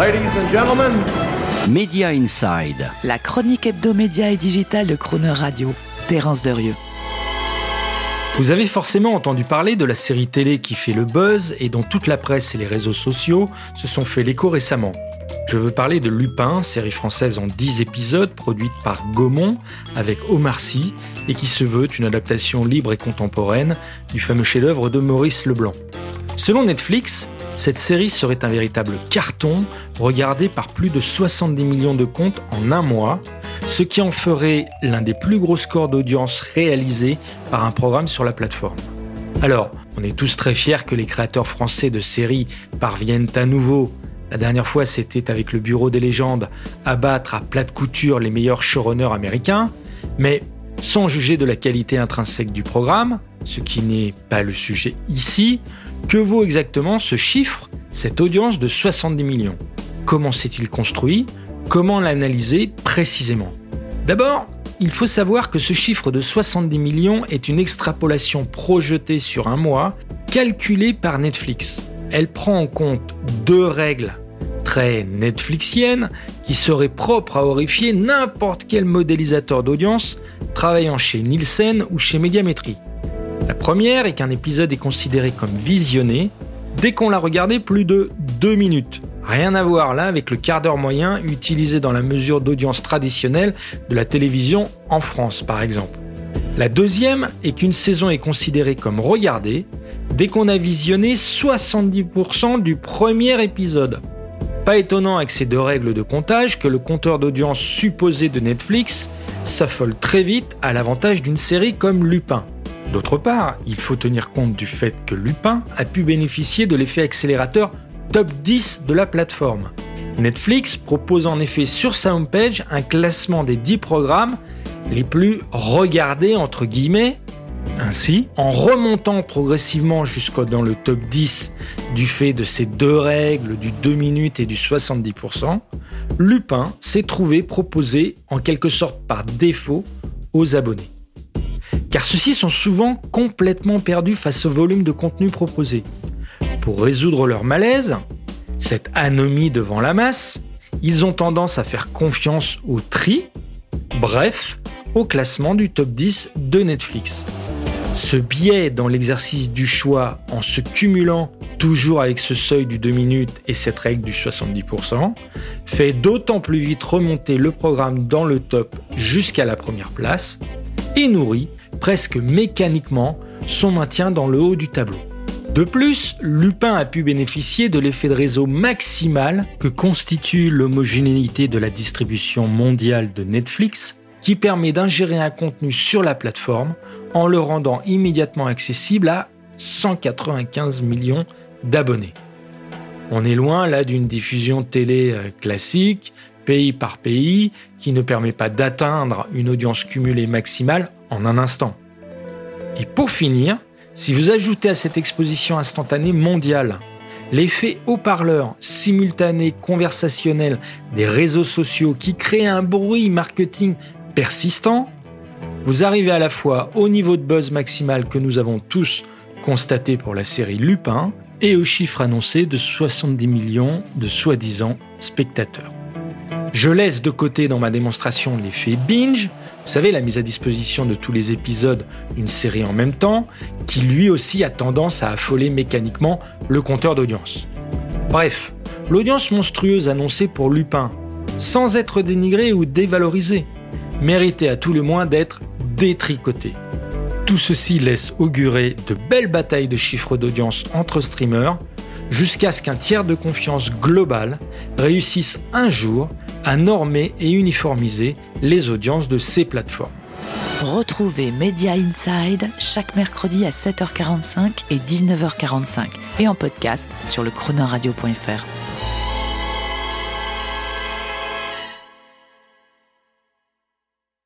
Ladies and gentlemen, Media Inside. La chronique hebdomédia et digitale de Croner Radio. Terence Derieux. Vous avez forcément entendu parler de la série télé qui fait le buzz et dont toute la presse et les réseaux sociaux se sont fait l'écho récemment. Je veux parler de Lupin, série française en 10 épisodes produite par Gaumont avec Omar Sy et qui se veut une adaptation libre et contemporaine du fameux chef-d'œuvre de Maurice Leblanc. Selon Netflix, cette série serait un véritable carton regardé par plus de 70 millions de comptes en un mois, ce qui en ferait l'un des plus gros scores d'audience réalisés par un programme sur la plateforme. Alors, on est tous très fiers que les créateurs français de séries parviennent à nouveau, la dernière fois c'était avec le Bureau des légendes, à battre à plate couture les meilleurs showrunners américains, mais sans juger de la qualité intrinsèque du programme, ce qui n'est pas le sujet ici, que vaut exactement ce chiffre, cette audience de 70 millions? Comment s'est-il construit? Comment l'analyser précisément? D'abord, il faut savoir que ce chiffre de 70 millions est une extrapolation projetée sur un mois, calculée par Netflix. Elle prend en compte deux règles très Netflixiennes qui seraient propres à horrifier n'importe quel modélisateur d'audience travaillant chez Nielsen ou chez Médiamétrie. La première est qu'un épisode est considéré comme visionné dès qu'on l'a regardé plus de 2 minutes. Rien à voir là avec le quart d'heure moyen utilisé dans la mesure d'audience traditionnelle de la télévision en France par exemple. La deuxième est qu'une saison est considérée comme regardée dès qu'on a visionné 70% du premier épisode. Pas étonnant avec ces deux règles de comptage que le compteur d'audience supposé de Netflix s'affole très vite à l'avantage d'une série comme Lupin. D'autre part, il faut tenir compte du fait que Lupin a pu bénéficier de l'effet accélérateur top 10 de la plateforme. Netflix propose en effet sur sa homepage un classement des 10 programmes les plus regardés entre guillemets. Ainsi, en remontant progressivement jusqu'au dans le top 10 du fait de ces deux règles du 2 minutes et du 70%, Lupin s'est trouvé proposé en quelque sorte par défaut aux abonnés car ceux-ci sont souvent complètement perdus face au volume de contenu proposé. Pour résoudre leur malaise, cette anomie devant la masse, ils ont tendance à faire confiance au tri, bref, au classement du top 10 de Netflix. Ce biais dans l'exercice du choix en se cumulant toujours avec ce seuil du 2 minutes et cette règle du 70%, fait d'autant plus vite remonter le programme dans le top jusqu'à la première place et nourrit presque mécaniquement son maintien dans le haut du tableau. De plus, Lupin a pu bénéficier de l'effet de réseau maximal que constitue l'homogénéité de la distribution mondiale de Netflix, qui permet d'ingérer un contenu sur la plateforme en le rendant immédiatement accessible à 195 millions d'abonnés. On est loin là d'une diffusion télé euh, classique, pays par pays, qui ne permet pas d'atteindre une audience cumulée maximale en un instant. Et pour finir, si vous ajoutez à cette exposition instantanée mondiale l'effet haut-parleur simultané conversationnel des réseaux sociaux qui crée un bruit marketing persistant, vous arrivez à la fois au niveau de buzz maximal que nous avons tous constaté pour la série Lupin et au chiffre annoncé de 70 millions de soi-disant spectateurs. Je laisse de côté dans ma démonstration l'effet binge, vous savez, la mise à disposition de tous les épisodes d'une série en même temps, qui lui aussi a tendance à affoler mécaniquement le compteur d'audience. Bref, l'audience monstrueuse annoncée pour Lupin, sans être dénigrée ou dévalorisée, méritait à tout le moins d'être détricotée. Tout ceci laisse augurer de belles batailles de chiffres d'audience entre streamers, jusqu'à ce qu'un tiers de confiance global réussisse un jour à normer et uniformiser les audiences de ces plateformes. Retrouvez Media Inside chaque mercredi à 7h45 et 19h45 et en podcast sur le chronoradio.fr.